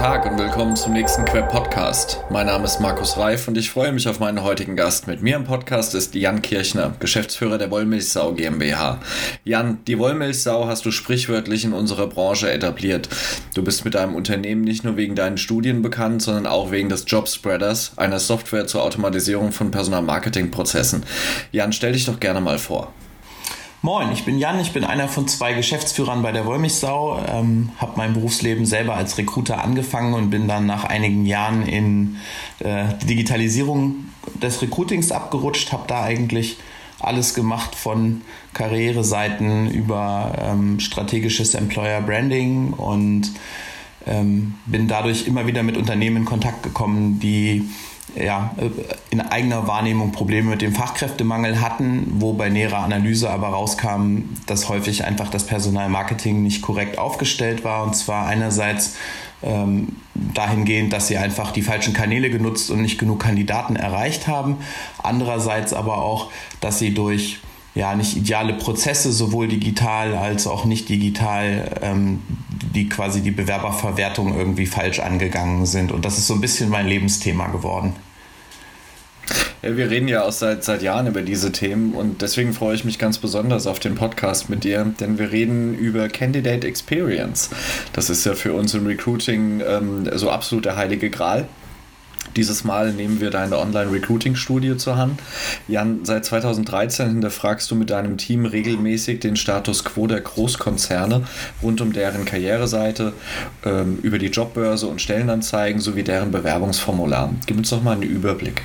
Tag und willkommen zum nächsten Quer Podcast. Mein Name ist Markus Reif und ich freue mich auf meinen heutigen Gast. Mit mir im Podcast ist Jan Kirchner, Geschäftsführer der Wollmilchsau GmbH. Jan, die Wollmilchsau hast du sprichwörtlich in unserer Branche etabliert. Du bist mit deinem Unternehmen nicht nur wegen deinen Studien bekannt, sondern auch wegen des Jobspreaders, einer Software zur Automatisierung von Personalmarketingprozessen. Jan, stell dich doch gerne mal vor. Moin, ich bin Jan, ich bin einer von zwei Geschäftsführern bei der Wollmilchsau, ähm, habe mein Berufsleben selber als Recruiter angefangen und bin dann nach einigen Jahren in äh, die Digitalisierung des Recruitings abgerutscht, habe da eigentlich alles gemacht von Karriereseiten über ähm, strategisches Employer Branding und ähm, bin dadurch immer wieder mit Unternehmen in Kontakt gekommen, die ja, in eigener Wahrnehmung Probleme mit dem Fachkräftemangel hatten, wo bei näherer Analyse aber rauskam, dass häufig einfach das Personalmarketing nicht korrekt aufgestellt war. Und zwar einerseits ähm, dahingehend, dass sie einfach die falschen Kanäle genutzt und nicht genug Kandidaten erreicht haben. Andererseits aber auch, dass sie durch ja, nicht ideale Prozesse, sowohl digital als auch nicht digital, ähm, die quasi die Bewerberverwertung irgendwie falsch angegangen sind. Und das ist so ein bisschen mein Lebensthema geworden. Ja, wir reden ja auch seit, seit Jahren über diese Themen und deswegen freue ich mich ganz besonders auf den Podcast mit dir, denn wir reden über Candidate Experience. Das ist ja für uns im Recruiting ähm, so absolut der heilige Gral. Dieses Mal nehmen wir deine Online-Recruiting-Studie zur Hand. Jan, seit 2013 hinterfragst du mit deinem Team regelmäßig den Status quo der Großkonzerne rund um deren Karriereseite, ähm, über die Jobbörse und Stellenanzeigen sowie deren Bewerbungsformular. Gib uns doch mal einen Überblick.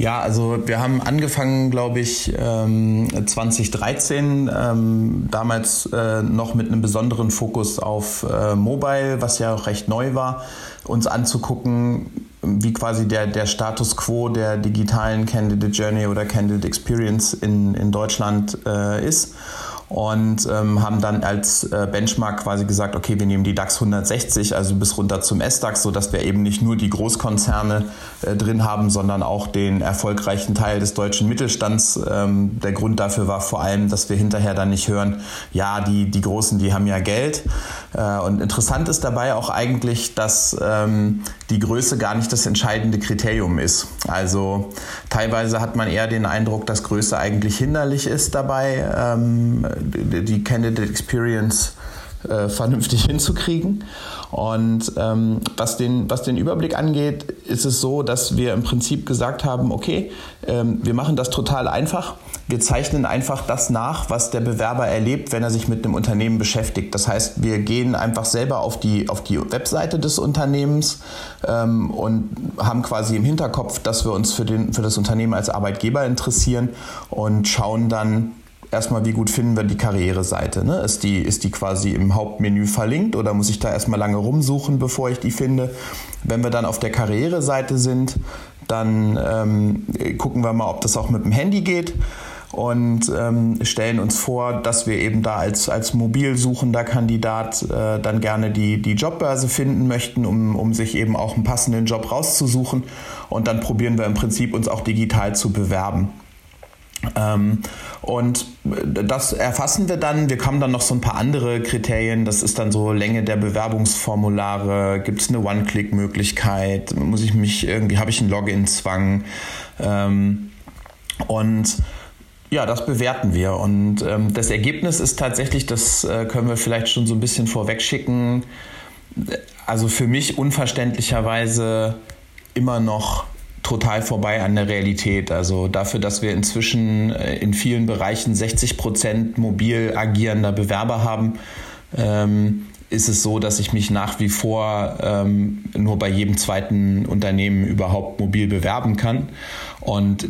Ja, also wir haben angefangen, glaube ich, 2013, ähm, ähm, damals äh, noch mit einem besonderen Fokus auf äh, Mobile, was ja auch recht neu war, uns anzugucken, wie quasi der, der Status quo der digitalen Candidate Journey oder Candidate Experience in, in Deutschland äh, ist und ähm, haben dann als äh, Benchmark quasi gesagt, okay, wir nehmen die DAX 160, also bis runter zum S-DAX, sodass wir eben nicht nur die Großkonzerne äh, drin haben, sondern auch den erfolgreichen Teil des deutschen Mittelstands. Ähm, der Grund dafür war vor allem, dass wir hinterher dann nicht hören, ja, die, die Großen, die haben ja Geld. Äh, und interessant ist dabei auch eigentlich, dass ähm, die Größe gar nicht das entscheidende Kriterium ist. Also teilweise hat man eher den Eindruck, dass Größe eigentlich hinderlich ist dabei. Ähm, die Candidate Experience äh, vernünftig hinzukriegen. Und ähm, was, den, was den Überblick angeht, ist es so, dass wir im Prinzip gesagt haben, okay, ähm, wir machen das total einfach. Wir zeichnen einfach das nach, was der Bewerber erlebt, wenn er sich mit einem Unternehmen beschäftigt. Das heißt, wir gehen einfach selber auf die, auf die Webseite des Unternehmens ähm, und haben quasi im Hinterkopf, dass wir uns für, den, für das Unternehmen als Arbeitgeber interessieren und schauen dann, erstmal, wie gut finden wir die Karriereseite? Ne? Ist, die, ist die quasi im Hauptmenü verlinkt oder muss ich da erstmal lange rumsuchen, bevor ich die finde? Wenn wir dann auf der Karriereseite sind, dann ähm, gucken wir mal, ob das auch mit dem Handy geht und ähm, stellen uns vor, dass wir eben da als, als mobil suchender Kandidat äh, dann gerne die, die Jobbörse finden möchten, um, um sich eben auch einen passenden Job rauszusuchen. Und dann probieren wir im Prinzip uns auch digital zu bewerben. Ähm, und das erfassen wir dann. Wir haben dann noch so ein paar andere Kriterien. Das ist dann so Länge der Bewerbungsformulare. Gibt es eine One-Click-Möglichkeit? Muss ich mich irgendwie, habe ich einen Login-Zwang? Ähm, und ja, das bewerten wir. Und ähm, das Ergebnis ist tatsächlich, das äh, können wir vielleicht schon so ein bisschen vorwegschicken. Also für mich unverständlicherweise immer noch total vorbei an der Realität. Also dafür, dass wir inzwischen äh, in vielen Bereichen 60 Prozent mobil agierender Bewerber haben, ähm, ist es so, dass ich mich nach wie vor ähm, nur bei jedem zweiten Unternehmen überhaupt mobil bewerben kann. Und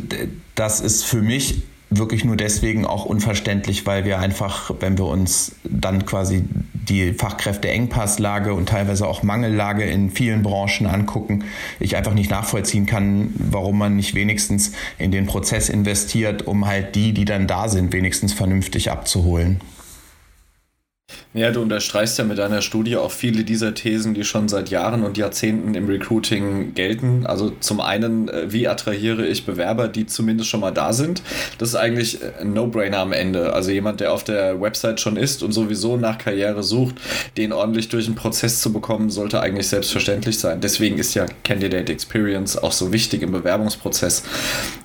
das ist für mich wirklich nur deswegen auch unverständlich, weil wir einfach, wenn wir uns dann quasi die Fachkräfteengpasslage und teilweise auch Mangellage in vielen Branchen angucken, ich einfach nicht nachvollziehen kann, warum man nicht wenigstens in den Prozess investiert, um halt die, die dann da sind, wenigstens vernünftig abzuholen. Ja, du unterstreichst ja mit deiner Studie auch viele dieser Thesen, die schon seit Jahren und Jahrzehnten im Recruiting gelten. Also zum einen, äh, wie attrahiere ich Bewerber, die zumindest schon mal da sind? Das ist eigentlich ein No-Brainer am Ende. Also jemand, der auf der Website schon ist und sowieso nach Karriere sucht, den ordentlich durch den Prozess zu bekommen, sollte eigentlich selbstverständlich sein. Deswegen ist ja Candidate Experience auch so wichtig im Bewerbungsprozess.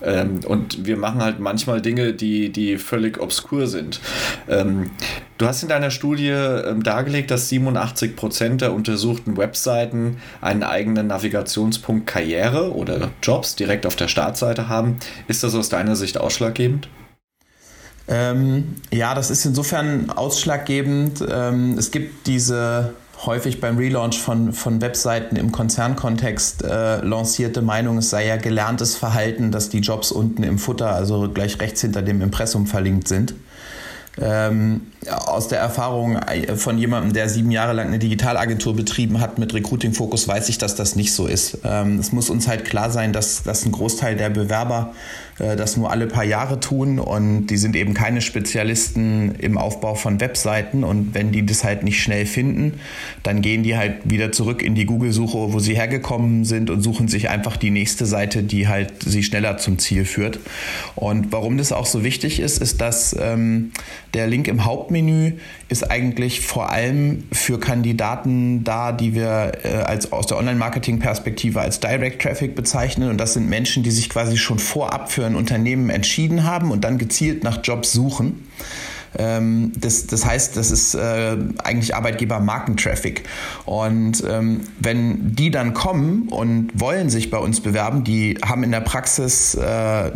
Ähm, und wir machen halt manchmal Dinge, die, die völlig obskur sind. Ähm, Du hast in deiner Studie ähm, dargelegt, dass 87 Prozent der untersuchten Webseiten einen eigenen Navigationspunkt Karriere oder Jobs direkt auf der Startseite haben. Ist das aus deiner Sicht ausschlaggebend? Ähm, ja, das ist insofern ausschlaggebend. Ähm, es gibt diese häufig beim Relaunch von, von Webseiten im Konzernkontext äh, lancierte Meinung, es sei ja gelerntes Verhalten, dass die Jobs unten im Futter, also gleich rechts hinter dem Impressum verlinkt sind. Ähm, aus der Erfahrung von jemandem, der sieben Jahre lang eine Digitalagentur betrieben hat mit Recruiting-Fokus, weiß ich, dass das nicht so ist. Ähm, es muss uns halt klar sein, dass, dass ein Großteil der Bewerber äh, das nur alle paar Jahre tun und die sind eben keine Spezialisten im Aufbau von Webseiten und wenn die das halt nicht schnell finden, dann gehen die halt wieder zurück in die Google-Suche, wo sie hergekommen sind und suchen sich einfach die nächste Seite, die halt sie schneller zum Ziel führt. Und warum das auch so wichtig ist, ist, dass ähm, der Link im Hauptmenü ist eigentlich vor allem für Kandidaten da, die wir äh, als aus der Online-Marketing-Perspektive als Direct Traffic bezeichnen. Und das sind Menschen, die sich quasi schon vorab für ein Unternehmen entschieden haben und dann gezielt nach Jobs suchen. Ähm, das, das heißt, das ist äh, eigentlich Arbeitgeber-Markentraffic. Und ähm, wenn die dann kommen und wollen sich bei uns bewerben, die haben in der Praxis äh,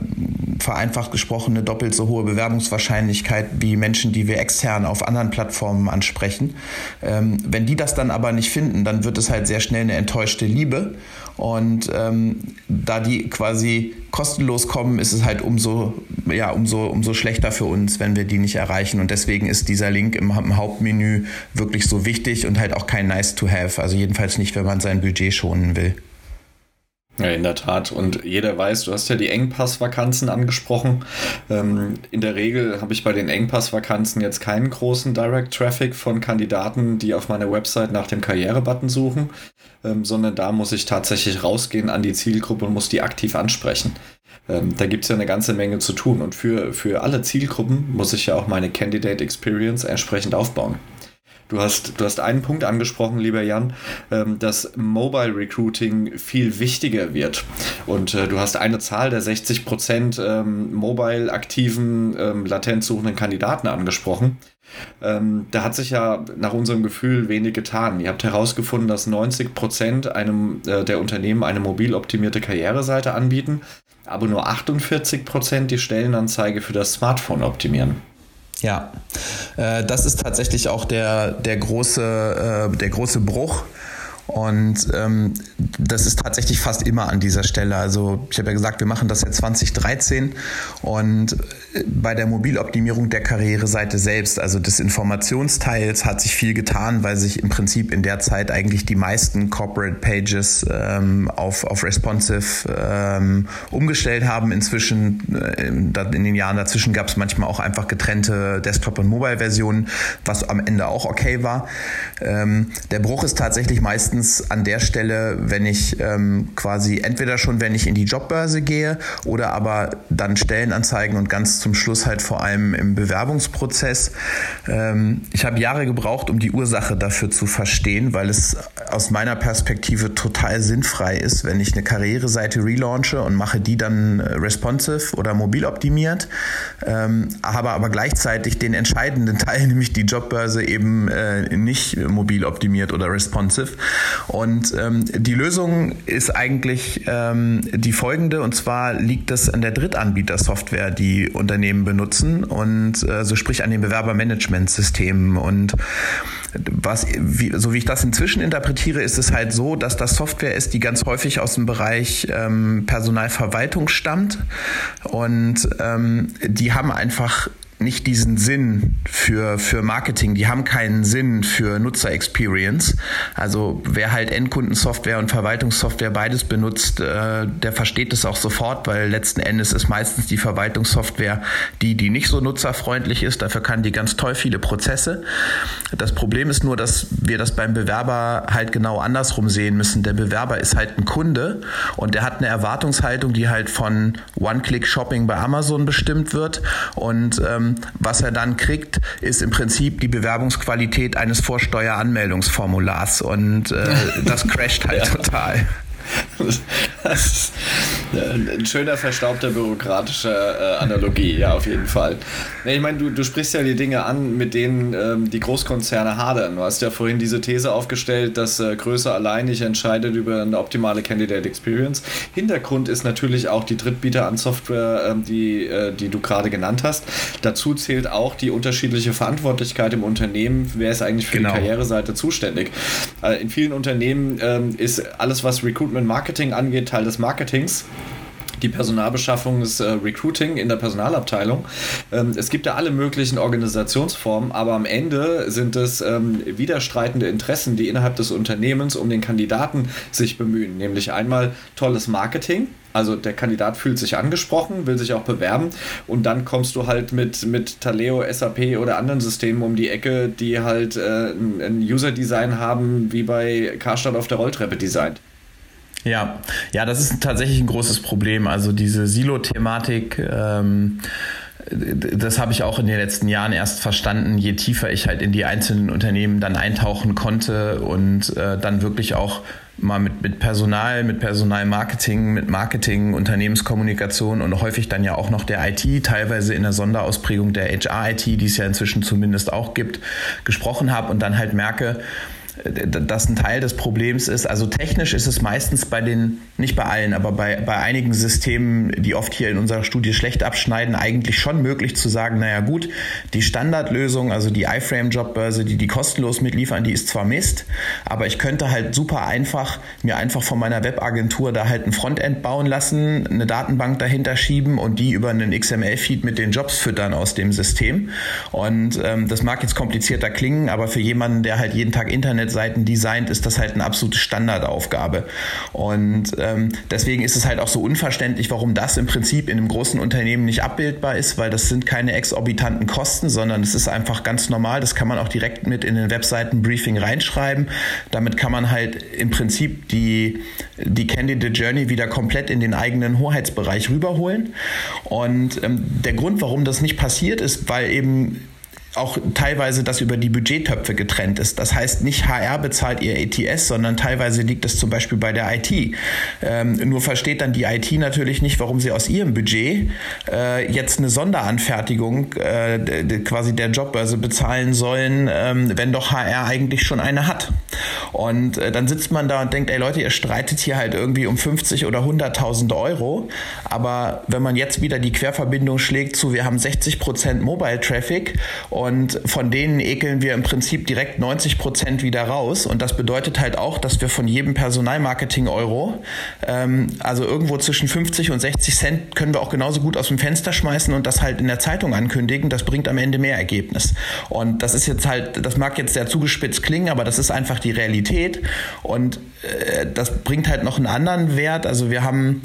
vereinfacht gesprochen eine doppelt so hohe Bewerbungswahrscheinlichkeit wie Menschen, die wir extern auf anderen Plattformen ansprechen. Ähm, wenn die das dann aber nicht finden, dann wird es halt sehr schnell eine enttäuschte Liebe. Und ähm, da die quasi kostenlos kommen, ist es halt umso, ja, umso, umso schlechter für uns, wenn wir die nicht erreichen. Und deswegen ist dieser Link im, im Hauptmenü wirklich so wichtig und halt auch kein Nice to have. Also jedenfalls nicht, wenn man sein Budget schonen will. Ja, in der Tat. Und jeder weiß, du hast ja die Engpassvakanzen angesprochen. Ähm, in der Regel habe ich bei den Engpassvakanzen jetzt keinen großen Direct Traffic von Kandidaten, die auf meiner Website nach dem Karrierebutton suchen, ähm, sondern da muss ich tatsächlich rausgehen an die Zielgruppe und muss die aktiv ansprechen. Ähm, da gibt es ja eine ganze Menge zu tun. Und für, für alle Zielgruppen muss ich ja auch meine Candidate Experience entsprechend aufbauen. Du hast, du hast einen Punkt angesprochen, lieber Jan, ähm, dass Mobile Recruiting viel wichtiger wird. Und äh, du hast eine Zahl der 60 Prozent ähm, mobile aktiven, ähm, latent suchenden Kandidaten angesprochen. Da hat sich ja nach unserem Gefühl wenig getan. Ihr habt herausgefunden, dass 90 Prozent einem, äh, der Unternehmen eine mobil optimierte Karriereseite anbieten, aber nur 48 Prozent die Stellenanzeige für das Smartphone optimieren. Ja, äh, das ist tatsächlich auch der, der, große, äh, der große Bruch und ähm, das ist tatsächlich fast immer an dieser Stelle. Also ich habe ja gesagt, wir machen das seit 2013 und äh, bei der Mobiloptimierung der Karriereseite selbst, also des Informationsteils, hat sich viel getan, weil sich im Prinzip in der Zeit eigentlich die meisten Corporate Pages ähm, auf, auf responsive ähm, umgestellt haben. Inzwischen, äh, in den Jahren dazwischen gab es manchmal auch einfach getrennte Desktop- und Mobile-Versionen, was am Ende auch okay war. Ähm, der Bruch ist tatsächlich meistens meistens an der Stelle, wenn ich ähm, quasi entweder schon, wenn ich in die Jobbörse gehe oder aber dann Stellenanzeigen und ganz zum Schluss halt vor allem im Bewerbungsprozess. Ähm, ich habe Jahre gebraucht, um die Ursache dafür zu verstehen, weil es aus meiner Perspektive total sinnfrei ist, wenn ich eine Karriereseite relaunche und mache die dann äh, responsive oder mobil optimiert, ähm, habe aber gleichzeitig den entscheidenden Teil, nämlich die Jobbörse eben äh, nicht mobil optimiert oder responsive. Und ähm, die Lösung ist eigentlich ähm, die folgende, und zwar liegt es an der Drittanbieter-Software, die Unternehmen benutzen und äh, so sprich an den Bewerbermanagementsystemen. Und was, wie, so wie ich das inzwischen interpretiere, ist es halt so, dass das Software ist, die ganz häufig aus dem Bereich ähm, Personalverwaltung stammt und ähm, die haben einfach nicht diesen Sinn für, für Marketing, die haben keinen Sinn für Nutzer-Experience. Also wer halt Endkundensoftware und Verwaltungssoftware beides benutzt, äh, der versteht es auch sofort, weil letzten Endes ist meistens die Verwaltungssoftware die, die nicht so nutzerfreundlich ist. Dafür kann die ganz toll viele Prozesse. Das Problem ist nur, dass wir das beim Bewerber halt genau andersrum sehen müssen. Der Bewerber ist halt ein Kunde und der hat eine Erwartungshaltung, die halt von One-Click-Shopping bei Amazon bestimmt wird und ähm, was er dann kriegt, ist im Prinzip die Bewerbungsqualität eines Vorsteueranmeldungsformulars und äh, das crasht halt ja. total. Ist ein schöner, verstaubter, bürokratischer äh, Analogie, ja, auf jeden Fall. Ich meine, du, du sprichst ja die Dinge an, mit denen ähm, die Großkonzerne hadern. Du hast ja vorhin diese These aufgestellt, dass äh, Größe allein nicht entscheidet über eine optimale Candidate Experience. Hintergrund ist natürlich auch die Drittbieter an Software, ähm, die, äh, die du gerade genannt hast. Dazu zählt auch die unterschiedliche Verantwortlichkeit im Unternehmen. Wer ist eigentlich für genau. die Karriereseite zuständig? Äh, in vielen Unternehmen ähm, ist alles, was Recruitment Marketing angeht, Teil des Marketings die Personalbeschaffung ist äh, Recruiting in der Personalabteilung. Ähm, es gibt ja alle möglichen Organisationsformen, aber am Ende sind es ähm, widerstreitende Interessen, die innerhalb des Unternehmens um den Kandidaten sich bemühen. Nämlich einmal tolles Marketing, also der Kandidat fühlt sich angesprochen, will sich auch bewerben und dann kommst du halt mit, mit Taleo, SAP oder anderen Systemen um die Ecke, die halt äh, ein User-Design haben, wie bei Karstadt auf der Rolltreppe designt. Ja, ja, das ist tatsächlich ein großes Problem. Also diese Silo-Thematik. Ähm das habe ich auch in den letzten Jahren erst verstanden, je tiefer ich halt in die einzelnen Unternehmen dann eintauchen konnte und äh, dann wirklich auch mal mit, mit Personal, mit Personalmarketing, mit Marketing, Unternehmenskommunikation und häufig dann ja auch noch der IT, teilweise in der Sonderausprägung der HR-IT, die es ja inzwischen zumindest auch gibt, gesprochen habe und dann halt merke, das ein Teil des Problems ist. Also technisch ist es meistens bei den, nicht bei allen, aber bei, bei einigen Systemen, die oft hier in unserer Studie schlecht abschneiden, eigentlich schon möglich zu sagen, naja gut, die Standardlösung, also die iFrame-Jobbörse, die die kostenlos mitliefern, die ist zwar Mist, aber ich könnte halt super einfach mir einfach von meiner Webagentur da halt ein Frontend bauen lassen, eine Datenbank dahinter schieben und die über einen XML-Feed mit den Jobs füttern aus dem System. Und ähm, das mag jetzt komplizierter klingen, aber für jemanden, der halt jeden Tag Internet Internetseiten designt, ist das halt eine absolute Standardaufgabe. Und ähm, deswegen ist es halt auch so unverständlich, warum das im Prinzip in einem großen Unternehmen nicht abbildbar ist, weil das sind keine exorbitanten Kosten, sondern es ist einfach ganz normal. Das kann man auch direkt mit in den Webseiten-Briefing reinschreiben. Damit kann man halt im Prinzip die, die Candidate Journey wieder komplett in den eigenen Hoheitsbereich rüberholen. Und ähm, der Grund, warum das nicht passiert, ist, weil eben auch teilweise das über die Budgettöpfe getrennt ist. Das heißt, nicht HR bezahlt ihr ETS, sondern teilweise liegt es zum Beispiel bei der IT. Ähm, nur versteht dann die IT natürlich nicht, warum sie aus ihrem Budget äh, jetzt eine Sonderanfertigung äh, quasi der Jobbörse bezahlen sollen, ähm, wenn doch HR eigentlich schon eine hat. Und äh, dann sitzt man da und denkt, ey Leute, ihr streitet hier halt irgendwie um 50 oder 100.000 Euro. Aber wenn man jetzt wieder die Querverbindung schlägt zu, wir haben 60 Prozent Mobile Traffic und von denen ekeln wir im Prinzip direkt 90 Prozent wieder raus. Und das bedeutet halt auch, dass wir von jedem Personalmarketing-Euro, ähm, also irgendwo zwischen 50 und 60 Cent, können wir auch genauso gut aus dem Fenster schmeißen und das halt in der Zeitung ankündigen. Das bringt am Ende mehr Ergebnis. Und das ist jetzt halt, das mag jetzt sehr zugespitzt klingen, aber das ist einfach die Realität. Und äh, das bringt halt noch einen anderen Wert. Also wir haben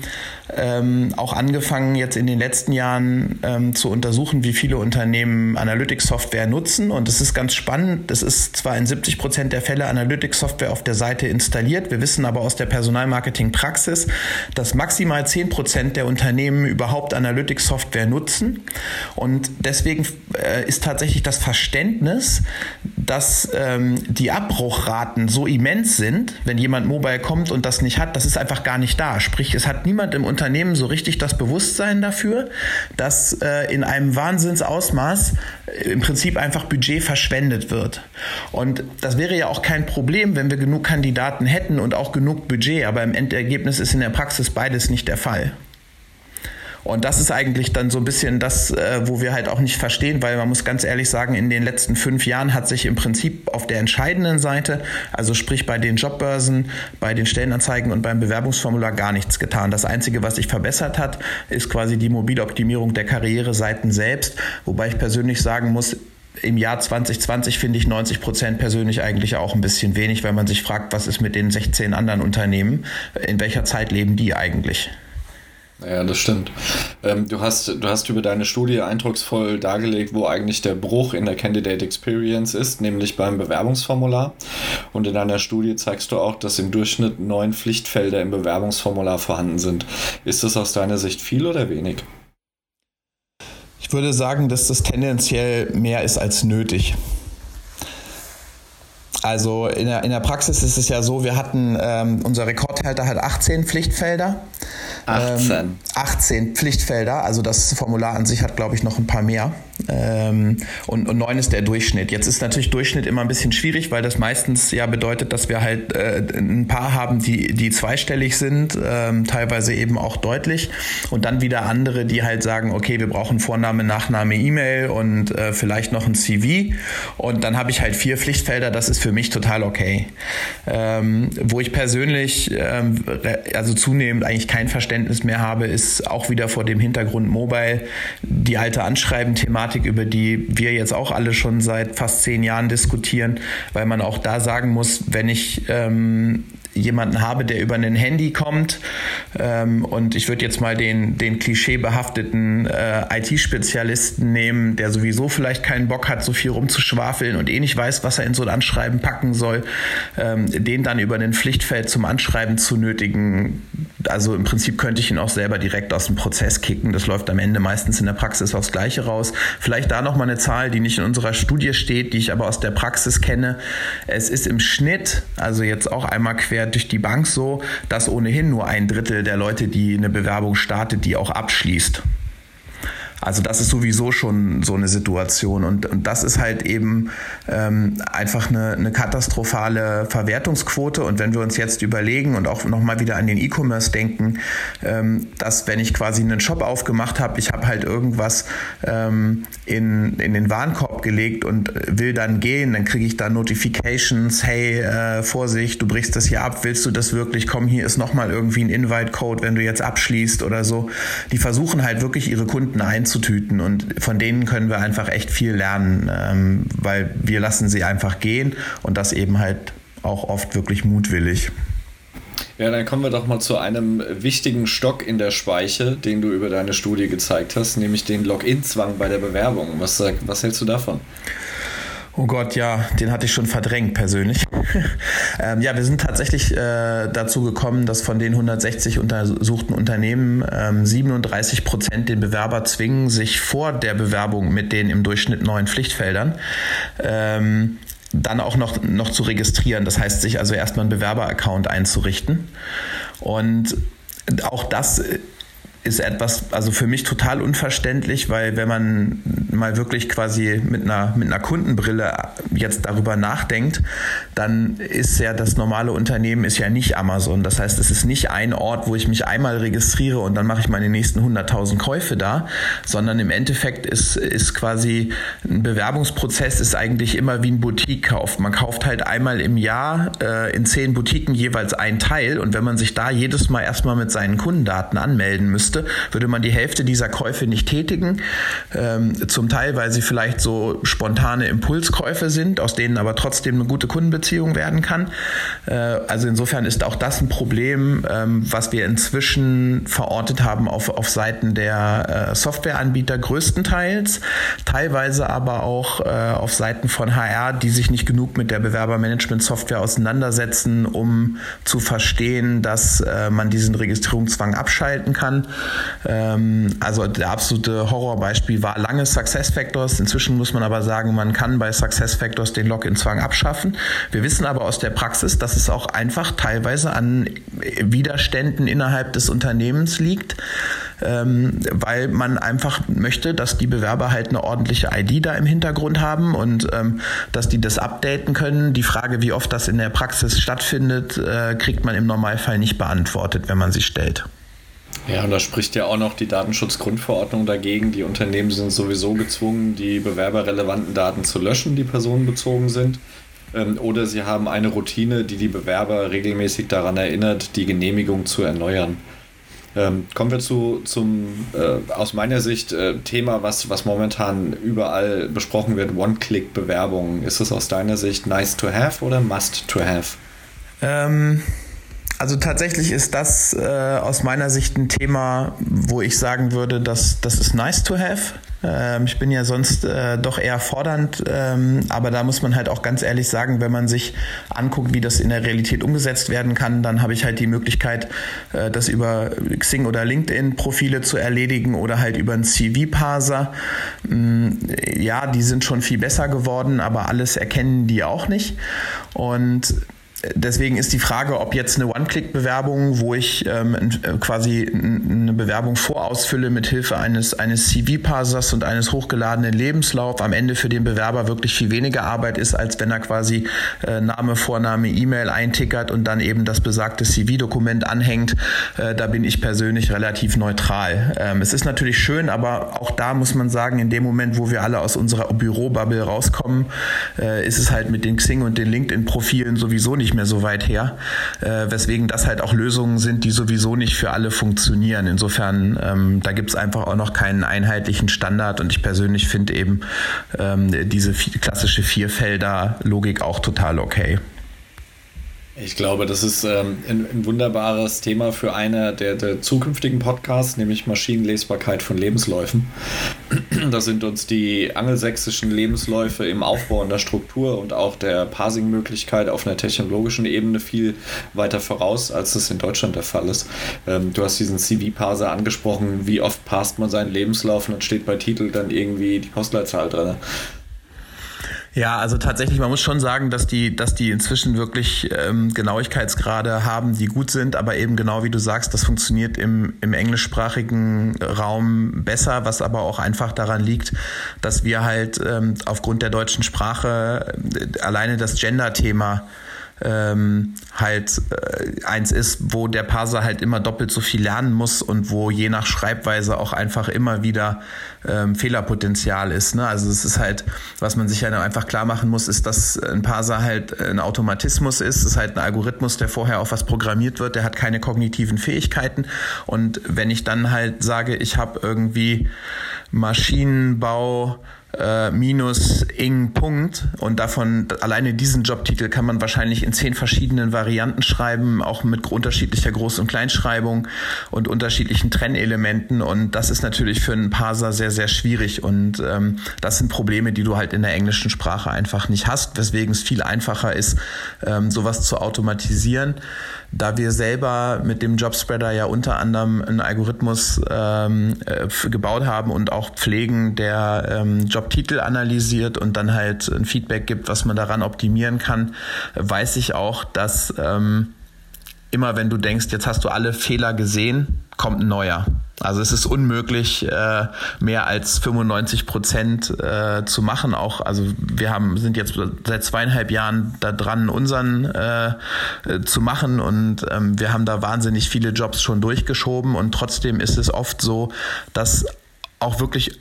ähm, auch angefangen, jetzt in den letzten Jahren ähm, zu untersuchen, wie viele Unternehmen Analytics-Software nutzen. Und es ist ganz spannend. Es ist zwar in 70 Prozent der Fälle Analytics-Software auf der Seite installiert. Wir wissen aber aus der Personalmarketing-Praxis, dass maximal 10 Prozent der Unternehmen überhaupt Analytics-Software nutzen. Und deswegen äh, ist tatsächlich das Verständnis, dass ähm, die Abbruchraten so immens sind, wenn jemand mobile kommt und das nicht hat, das ist einfach gar nicht da. Sprich, es hat niemand im Unternehmen so richtig das Bewusstsein dafür, dass äh, in einem Wahnsinnsausmaß äh, im Prinzip einfach Budget verschwendet wird. Und das wäre ja auch kein Problem, wenn wir genug Kandidaten hätten und auch genug Budget, aber im Endergebnis ist in der Praxis beides nicht der Fall. Und das ist eigentlich dann so ein bisschen das, äh, wo wir halt auch nicht verstehen, weil man muss ganz ehrlich sagen, in den letzten fünf Jahren hat sich im Prinzip auf der entscheidenden Seite, also sprich bei den Jobbörsen, bei den Stellenanzeigen und beim Bewerbungsformular gar nichts getan. Das Einzige, was sich verbessert hat, ist quasi die mobile Optimierung der Karriereseiten selbst, wobei ich persönlich sagen muss, im Jahr 2020 finde ich 90 Prozent persönlich eigentlich auch ein bisschen wenig, weil man sich fragt, was ist mit den 16 anderen Unternehmen? In welcher Zeit leben die eigentlich? Ja, das stimmt. Ähm, du, hast, du hast über deine Studie eindrucksvoll dargelegt, wo eigentlich der Bruch in der Candidate Experience ist, nämlich beim Bewerbungsformular. Und in deiner Studie zeigst du auch, dass im Durchschnitt neun Pflichtfelder im Bewerbungsformular vorhanden sind. Ist das aus deiner Sicht viel oder wenig? Ich würde sagen, dass das tendenziell mehr ist als nötig. Also in der, in der Praxis ist es ja so, wir hatten, ähm, unser Rekordhalter hat 18 Pflichtfelder 18. Ähm, 18 Pflichtfelder, also das Formular an sich hat, glaube ich, noch ein paar mehr. Ähm, und, und 9 ist der Durchschnitt. Jetzt ist natürlich Durchschnitt immer ein bisschen schwierig, weil das meistens ja bedeutet, dass wir halt äh, ein paar haben, die, die zweistellig sind, ähm, teilweise eben auch deutlich. Und dann wieder andere, die halt sagen, okay, wir brauchen Vorname, Nachname, E-Mail und äh, vielleicht noch ein CV. Und dann habe ich halt vier Pflichtfelder, das ist für mich total okay. Ähm, wo ich persönlich, ähm, also zunehmend eigentlich kein Verständnis mehr habe, ist auch wieder vor dem Hintergrund Mobile die alte Anschreiben-Thematik, über die wir jetzt auch alle schon seit fast zehn Jahren diskutieren, weil man auch da sagen muss, wenn ich ähm, jemanden habe, der über ein Handy kommt ähm, und ich würde jetzt mal den, den klischeebehafteten äh, IT-Spezialisten nehmen, der sowieso vielleicht keinen Bock hat, so viel rumzuschwafeln und eh nicht weiß, was er in so ein Anschreiben packen soll, ähm, den dann über ein Pflichtfeld zum Anschreiben zu nötigen. Also im Prinzip könnte ich ihn auch selber direkt aus dem Prozess kicken. Das läuft am Ende meistens in der Praxis aufs Gleiche raus. Vielleicht da nochmal eine Zahl, die nicht in unserer Studie steht, die ich aber aus der Praxis kenne. Es ist im Schnitt, also jetzt auch einmal quer durch die Bank so, dass ohnehin nur ein Drittel der Leute, die eine Bewerbung startet, die auch abschließt. Also das ist sowieso schon so eine Situation. Und, und das ist halt eben ähm, einfach eine, eine katastrophale Verwertungsquote. Und wenn wir uns jetzt überlegen und auch nochmal wieder an den E-Commerce denken, ähm, dass wenn ich quasi einen Shop aufgemacht habe, ich habe halt irgendwas ähm, in, in den Warenkorb gelegt und will dann gehen, dann kriege ich da Notifications, hey, äh, Vorsicht, du brichst das hier ab, willst du das wirklich, komm, hier ist nochmal irgendwie ein Invite-Code, wenn du jetzt abschließt oder so. Die versuchen halt wirklich ihre Kunden einzubauen einzutüten. Und von denen können wir einfach echt viel lernen, ähm, weil wir lassen sie einfach gehen und das eben halt auch oft wirklich mutwillig. Ja, dann kommen wir doch mal zu einem wichtigen Stock in der Speiche, den du über deine Studie gezeigt hast, nämlich den Login-Zwang bei der Bewerbung. Was, was hältst du davon? Oh Gott, ja, den hatte ich schon verdrängt persönlich. ähm, ja, wir sind tatsächlich äh, dazu gekommen, dass von den 160 untersuchten Unternehmen ähm, 37 Prozent den Bewerber zwingen, sich vor der Bewerbung mit den im Durchschnitt neuen Pflichtfeldern ähm, dann auch noch, noch zu registrieren. Das heißt, sich also erstmal einen Bewerber-Account einzurichten. Und auch das ist etwas, also für mich total unverständlich, weil wenn man mal wirklich quasi mit einer, mit einer Kundenbrille jetzt darüber nachdenkt, dann ist ja das normale Unternehmen ist ja nicht Amazon. Das heißt, es ist nicht ein Ort, wo ich mich einmal registriere und dann mache ich meine nächsten 100.000 Käufe da, sondern im Endeffekt ist, ist quasi ein Bewerbungsprozess ist eigentlich immer wie ein Boutique-Kauf. Man kauft halt einmal im Jahr äh, in zehn Boutiquen jeweils ein Teil und wenn man sich da jedes Mal erstmal mit seinen Kundendaten anmelden müsste, müsste, würde man die Hälfte dieser Käufe nicht tätigen. Ähm, zum Teil, weil sie vielleicht so spontane Impulskäufe sind, aus denen aber trotzdem eine gute Kundenbeziehung werden kann. Äh, also insofern ist auch das ein Problem, ähm, was wir inzwischen verortet haben auf, auf Seiten der äh, Softwareanbieter größtenteils, teilweise aber auch äh, auf Seiten von HR, die sich nicht genug mit der Bewerbermanagement-Software auseinandersetzen, um zu verstehen, dass äh, man diesen Registrierungszwang abschalten kann. Ähm, also der absolute Horrorbeispiel war lange SuccessFactors. Inzwischen muss man aber sagen, man kann bei SuccessFactors den Login-Zwang abschaffen. Wir wissen aber aus der Praxis, dass es auch einfach teilweise an Widerständen innerhalb des Unternehmens liegt, ähm, weil man einfach möchte, dass die Bewerber halt eine ordentliche ID da im Hintergrund haben und ähm, dass die das updaten können. Die Frage, wie oft das in der Praxis stattfindet, äh, kriegt man im Normalfall nicht beantwortet, wenn man sie stellt. Ja, und da spricht ja auch noch die Datenschutzgrundverordnung dagegen. Die Unternehmen sind sowieso gezwungen, die bewerberrelevanten Daten zu löschen, die personenbezogen sind. Ähm, oder sie haben eine Routine, die die Bewerber regelmäßig daran erinnert, die Genehmigung zu erneuern. Ähm, kommen wir zu, zum äh, aus meiner Sicht äh, Thema, was, was momentan überall besprochen wird, One-Click-Bewerbungen. Ist es aus deiner Sicht nice to have oder must to have? Ähm, also tatsächlich ist das äh, aus meiner Sicht ein Thema, wo ich sagen würde, dass das ist nice to have. Ähm, ich bin ja sonst äh, doch eher fordernd, ähm, aber da muss man halt auch ganz ehrlich sagen, wenn man sich anguckt, wie das in der Realität umgesetzt werden kann, dann habe ich halt die Möglichkeit, äh, das über Xing oder LinkedIn Profile zu erledigen oder halt über einen CV-Parser. Ähm, ja, die sind schon viel besser geworden, aber alles erkennen die auch nicht. Und deswegen ist die Frage, ob jetzt eine One-Click-Bewerbung, wo ich ähm, äh, quasi eine Bewerbung vorausfülle mit Hilfe eines, eines CV-Parsers und eines hochgeladenen Lebenslauf, am Ende für den Bewerber wirklich viel weniger Arbeit ist, als wenn er quasi äh, Name, Vorname, E-Mail eintickert und dann eben das besagte CV-Dokument anhängt. Äh, da bin ich persönlich relativ neutral. Ähm, es ist natürlich schön, aber auch da muss man sagen, in dem Moment, wo wir alle aus unserer Bürobubble rauskommen, äh, ist es halt mit den Xing und den LinkedIn-Profilen sowieso nicht mehr so weit her, äh, weswegen das halt auch Lösungen sind, die sowieso nicht für alle funktionieren. Insofern, ähm, da gibt es einfach auch noch keinen einheitlichen Standard und ich persönlich finde eben ähm, diese klassische Vierfelder-Logik auch total okay. Ich glaube, das ist ähm, ein, ein, wunderbares Thema für einer der, der, zukünftigen Podcasts, nämlich Maschinenlesbarkeit von Lebensläufen. da sind uns die angelsächsischen Lebensläufe im Aufbau und der Struktur und auch der Parsing-Möglichkeit auf einer technologischen Ebene viel weiter voraus, als das in Deutschland der Fall ist. Ähm, du hast diesen CV-Parser angesprochen. Wie oft passt man seinen Lebenslauf und dann steht bei Titel dann irgendwie die Postleitzahl drin? Ja, also tatsächlich, man muss schon sagen, dass die, dass die inzwischen wirklich ähm, Genauigkeitsgrade haben, die gut sind, aber eben genau wie du sagst, das funktioniert im, im englischsprachigen Raum besser, was aber auch einfach daran liegt, dass wir halt ähm, aufgrund der deutschen Sprache äh, alleine das Gender-Thema ähm, halt äh, eins ist, wo der Parser halt immer doppelt so viel lernen muss und wo je nach Schreibweise auch einfach immer wieder ähm, Fehlerpotenzial ist. Ne? Also es ist halt, was man sich ja einfach klar machen muss, ist, dass ein Parser halt ein Automatismus ist. Es ist halt ein Algorithmus, der vorher auf was programmiert wird, der hat keine kognitiven Fähigkeiten. Und wenn ich dann halt sage, ich habe irgendwie Maschinenbau äh, minus ing Punkt. Und davon alleine diesen Jobtitel kann man wahrscheinlich in zehn verschiedenen Varianten schreiben, auch mit unterschiedlicher Groß- und Kleinschreibung und unterschiedlichen Trennelementen. Und das ist natürlich für einen Parser sehr, sehr schwierig. Und ähm, das sind Probleme, die du halt in der englischen Sprache einfach nicht hast, weswegen es viel einfacher ist, ähm, sowas zu automatisieren. Da wir selber mit dem Jobspreader ja unter anderem einen Algorithmus ähm, äh, gebaut haben und auch pflegen, der ähm, Jobtitel analysiert und dann halt ein Feedback gibt, was man daran optimieren kann, weiß ich auch, dass ähm, immer wenn du denkst, jetzt hast du alle Fehler gesehen, kommt ein neuer. Also es ist unmöglich, äh, mehr als 95 Prozent äh, zu machen. Auch, also wir haben, sind jetzt seit zweieinhalb Jahren da dran, unseren äh, zu machen und ähm, wir haben da wahnsinnig viele Jobs schon durchgeschoben und trotzdem ist es oft so, dass auch wirklich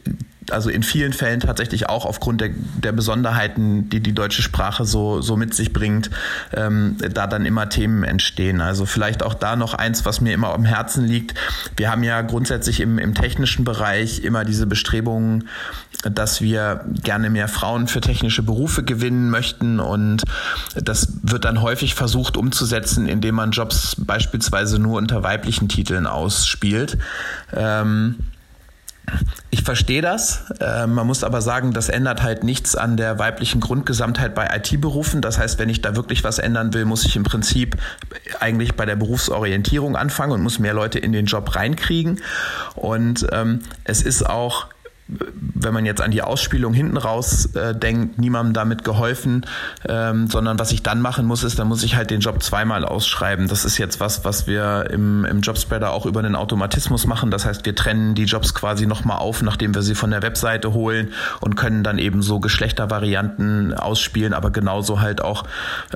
also in vielen Fällen tatsächlich auch aufgrund der, der Besonderheiten, die die deutsche Sprache so, so mit sich bringt, ähm, da dann immer Themen entstehen. Also vielleicht auch da noch eins, was mir immer am Herzen liegt. Wir haben ja grundsätzlich im, im technischen Bereich immer diese Bestrebungen, dass wir gerne mehr Frauen für technische Berufe gewinnen möchten und das wird dann häufig versucht umzusetzen, indem man Jobs beispielsweise nur unter weiblichen Titeln ausspielt. Ähm, ich verstehe das. Äh, man muss aber sagen, das ändert halt nichts an der weiblichen Grundgesamtheit bei IT-Berufen. Das heißt, wenn ich da wirklich was ändern will, muss ich im Prinzip eigentlich bei der Berufsorientierung anfangen und muss mehr Leute in den Job reinkriegen. Und ähm, es ist auch wenn man jetzt an die Ausspielung hinten raus äh, denkt, niemandem damit geholfen, ähm, sondern was ich dann machen muss, ist, dann muss ich halt den Job zweimal ausschreiben. Das ist jetzt was, was wir im, im Jobspreader auch über den Automatismus machen. Das heißt, wir trennen die Jobs quasi nochmal auf, nachdem wir sie von der Webseite holen und können dann eben so Geschlechtervarianten ausspielen, aber genauso halt auch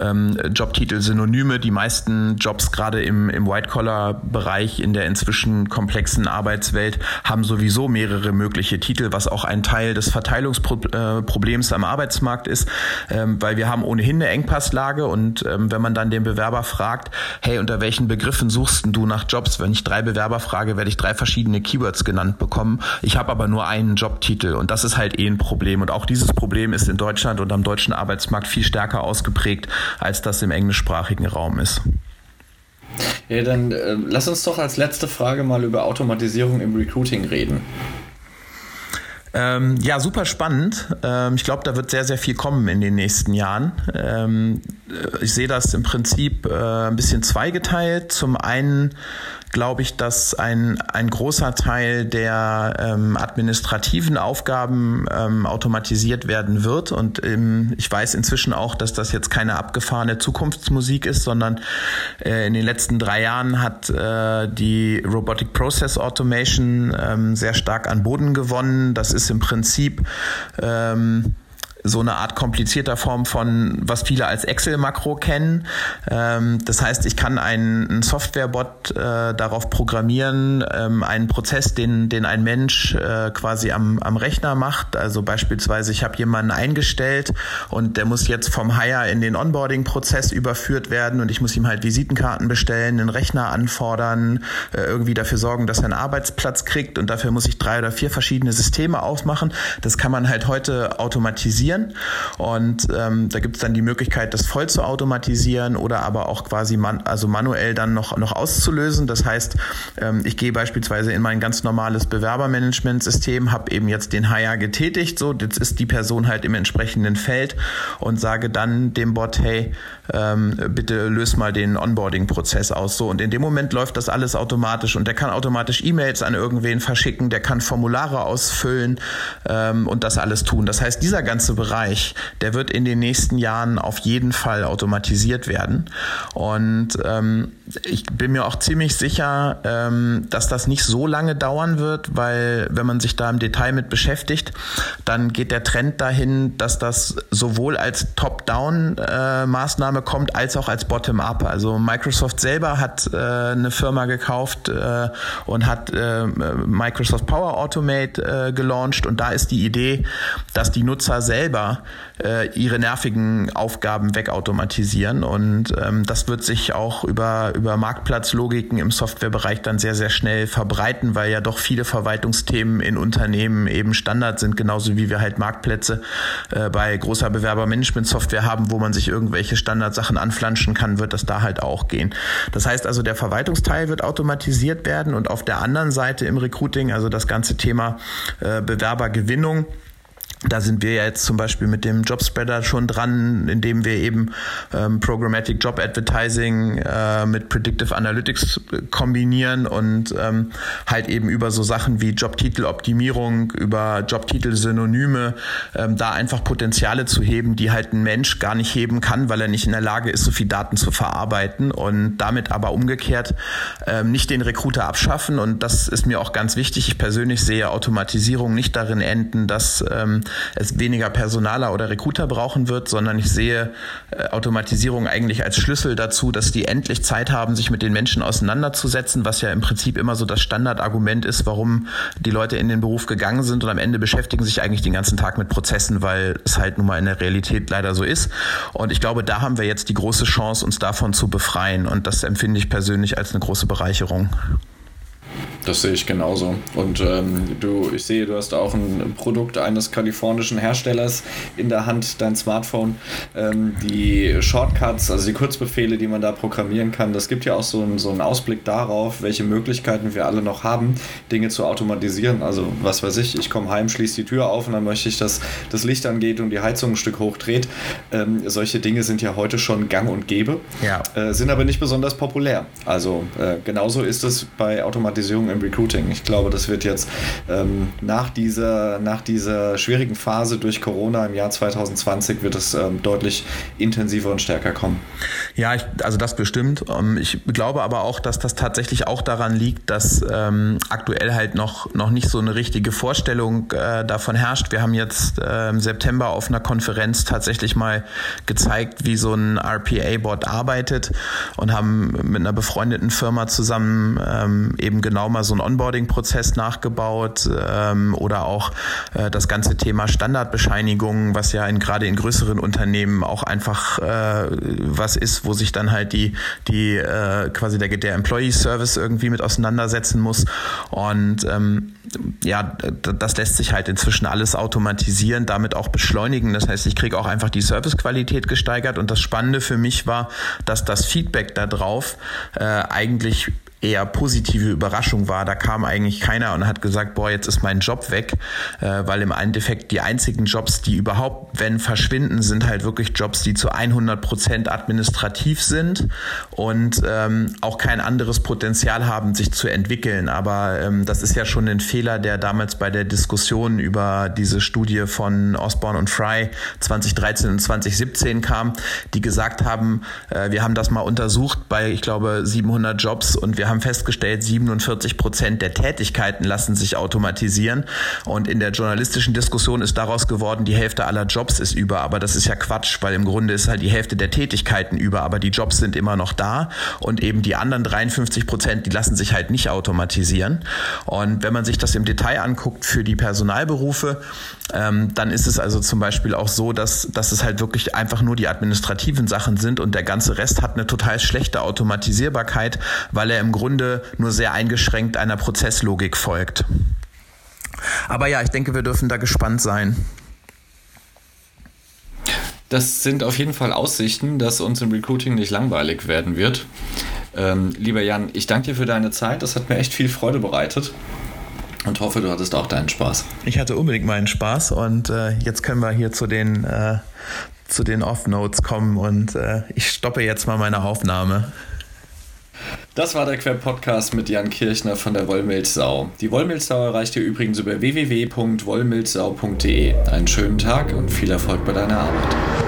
ähm, Jobtitel-Synonyme. Die meisten Jobs gerade im, im White-Collar-Bereich in der inzwischen komplexen Arbeitswelt haben sowieso mehrere mögliche Titel Titel, was auch ein Teil des Verteilungsproblems am Arbeitsmarkt ist, ähm, weil wir haben ohnehin eine Engpasslage und ähm, wenn man dann den Bewerber fragt, hey, unter welchen Begriffen suchst du nach Jobs? Wenn ich drei Bewerber frage, werde ich drei verschiedene Keywords genannt bekommen. Ich habe aber nur einen Jobtitel und das ist halt eh ein Problem. Und auch dieses Problem ist in Deutschland und am deutschen Arbeitsmarkt viel stärker ausgeprägt, als das im englischsprachigen Raum ist. Ja, dann äh, lass uns doch als letzte Frage mal über Automatisierung im Recruiting reden. Ähm, ja, super spannend. Ähm, ich glaube, da wird sehr, sehr viel kommen in den nächsten Jahren. Ähm, ich sehe das im Prinzip äh, ein bisschen zweigeteilt. Zum einen glaube ich, dass ein, ein großer Teil der ähm, administrativen Aufgaben ähm, automatisiert werden wird. Und ähm, ich weiß inzwischen auch, dass das jetzt keine abgefahrene Zukunftsmusik ist, sondern äh, in den letzten drei Jahren hat äh, die Robotic Process Automation ähm, sehr stark an Boden gewonnen. Das ist im Prinzip ähm, so eine Art komplizierter Form von, was viele als Excel-Makro kennen. Ähm, das heißt, ich kann einen, einen Softwarebot äh, darauf programmieren, ähm, einen Prozess, den, den ein Mensch äh, quasi am, am Rechner macht. Also beispielsweise, ich habe jemanden eingestellt und der muss jetzt vom Hire in den Onboarding-Prozess überführt werden und ich muss ihm halt Visitenkarten bestellen, einen Rechner anfordern, äh, irgendwie dafür sorgen, dass er einen Arbeitsplatz kriegt und dafür muss ich drei oder vier verschiedene Systeme aufmachen. Das kann man halt heute automatisieren automatisieren. Und ähm, da gibt es dann die Möglichkeit, das voll zu automatisieren oder aber auch quasi man, also manuell dann noch, noch auszulösen. Das heißt, ähm, ich gehe beispielsweise in mein ganz normales Bewerbermanagementsystem, habe eben jetzt den Hire getätigt, so jetzt ist die Person halt im entsprechenden Feld und sage dann dem Bot, hey, ähm, bitte löse mal den Onboarding-Prozess aus. So und in dem Moment läuft das alles automatisch und der kann automatisch E-Mails an irgendwen verschicken, der kann Formulare ausfüllen ähm, und das alles tun. Das heißt, dieser ganze Bereich, der wird in den nächsten Jahren auf jeden Fall automatisiert werden. Und ähm, ich bin mir auch ziemlich sicher, ähm, dass das nicht so lange dauern wird, weil wenn man sich da im Detail mit beschäftigt, dann geht der Trend dahin, dass das sowohl als Top-Down-Maßnahme äh, kommt, als auch als Bottom-Up. Also Microsoft selber hat äh, eine Firma gekauft äh, und hat äh, Microsoft Power Automate äh, gelauncht und da ist die Idee, dass die Nutzer selber äh, ihre nervigen Aufgaben wegautomatisieren und ähm, das wird sich auch über über Marktplatzlogiken im Softwarebereich dann sehr, sehr schnell verbreiten, weil ja doch viele Verwaltungsthemen in Unternehmen eben Standard sind, genauso wie wir halt Marktplätze äh, bei großer Bewerbermanagement-Software haben, wo man sich irgendwelche Standardsachen anflanschen kann, wird das da halt auch gehen. Das heißt also, der Verwaltungsteil wird automatisiert werden und auf der anderen Seite im Recruiting, also das ganze Thema äh, Bewerbergewinnung, da sind wir jetzt zum Beispiel mit dem Jobspreader schon dran, indem wir eben ähm, Programmatic Job Advertising äh, mit Predictive Analytics kombinieren und ähm, halt eben über so Sachen wie Jobtiteloptimierung, über Jobtitelsynonyme, ähm, da einfach Potenziale zu heben, die halt ein Mensch gar nicht heben kann, weil er nicht in der Lage ist, so viel Daten zu verarbeiten und damit aber umgekehrt ähm, nicht den Recruiter abschaffen. Und das ist mir auch ganz wichtig. Ich persönlich sehe Automatisierung nicht darin enden, dass ähm, es weniger Personaler oder Recruiter brauchen wird, sondern ich sehe äh, Automatisierung eigentlich als Schlüssel dazu, dass die endlich Zeit haben, sich mit den Menschen auseinanderzusetzen, was ja im Prinzip immer so das Standardargument ist, warum die Leute in den Beruf gegangen sind und am Ende beschäftigen sich eigentlich den ganzen Tag mit Prozessen, weil es halt nun mal in der Realität leider so ist. Und ich glaube, da haben wir jetzt die große Chance, uns davon zu befreien. Und das empfinde ich persönlich als eine große Bereicherung. Das sehe ich genauso. Und ähm, du, ich sehe, du hast auch ein Produkt eines kalifornischen Herstellers in der Hand, dein Smartphone. Ähm, die Shortcuts, also die Kurzbefehle, die man da programmieren kann, das gibt ja auch so, ein, so einen Ausblick darauf, welche Möglichkeiten wir alle noch haben, Dinge zu automatisieren. Also, was weiß ich, ich komme heim, schließe die Tür auf und dann möchte ich, dass das Licht angeht und die Heizung ein Stück hochdreht. Ähm, solche Dinge sind ja heute schon gang und gäbe, ja. äh, sind aber nicht besonders populär. Also, äh, genauso ist es bei Automatisierung im im Recruiting. Ich glaube, das wird jetzt ähm, nach, dieser, nach dieser schwierigen Phase durch Corona im Jahr 2020 wird es ähm, deutlich intensiver und stärker kommen. Ja, ich, also das bestimmt. Ähm, ich glaube aber auch, dass das tatsächlich auch daran liegt, dass ähm, aktuell halt noch, noch nicht so eine richtige Vorstellung äh, davon herrscht. Wir haben jetzt äh, im September auf einer Konferenz tatsächlich mal gezeigt, wie so ein RPA-Bot arbeitet und haben mit einer befreundeten Firma zusammen ähm, eben genau mal so einen Onboarding-Prozess nachgebaut ähm, oder auch äh, das ganze Thema Standardbescheinigungen, was ja in, gerade in größeren Unternehmen auch einfach äh, was ist, wo sich dann halt die, die äh, quasi der, der Employee Service irgendwie mit auseinandersetzen muss. Und ähm, ja, das lässt sich halt inzwischen alles automatisieren, damit auch beschleunigen. Das heißt, ich kriege auch einfach die Servicequalität gesteigert. Und das Spannende für mich war, dass das Feedback darauf äh, eigentlich eher positive Überraschung war. Da kam eigentlich keiner und hat gesagt, boah, jetzt ist mein Job weg, äh, weil im Endeffekt die einzigen Jobs, die überhaupt, wenn verschwinden, sind halt wirklich Jobs, die zu 100 Prozent administrativ sind und ähm, auch kein anderes Potenzial haben, sich zu entwickeln. Aber ähm, das ist ja schon ein Fehler, der damals bei der Diskussion über diese Studie von Osborne und Fry 2013 und 2017 kam, die gesagt haben, äh, wir haben das mal untersucht bei, ich glaube, 700 Jobs und wir haben festgestellt, 47 Prozent der Tätigkeiten lassen sich automatisieren. Und in der journalistischen Diskussion ist daraus geworden, die Hälfte aller Jobs ist über. Aber das ist ja Quatsch, weil im Grunde ist halt die Hälfte der Tätigkeiten über, aber die Jobs sind immer noch da. Und eben die anderen 53 Prozent, die lassen sich halt nicht automatisieren. Und wenn man sich das im Detail anguckt für die Personalberufe, ähm, dann ist es also zum Beispiel auch so, dass, dass es halt wirklich einfach nur die administrativen Sachen sind und der ganze Rest hat eine total schlechte Automatisierbarkeit, weil er im Grunde nur sehr eingeschränkt einer Prozesslogik folgt. Aber ja, ich denke, wir dürfen da gespannt sein. Das sind auf jeden Fall Aussichten, dass uns im Recruiting nicht langweilig werden wird. Ähm, lieber Jan, ich danke dir für deine Zeit. Das hat mir echt viel Freude bereitet und hoffe, du hattest auch deinen Spaß. Ich hatte unbedingt meinen Spaß und äh, jetzt können wir hier zu den, äh, zu den Off-Notes kommen und äh, ich stoppe jetzt mal meine Aufnahme. Das war der Quer-Podcast mit Jan Kirchner von der Wollmilchsau. Die Wollmilchsau erreicht ihr übrigens über www.wollmilchsau.de. Einen schönen Tag und viel Erfolg bei deiner Arbeit.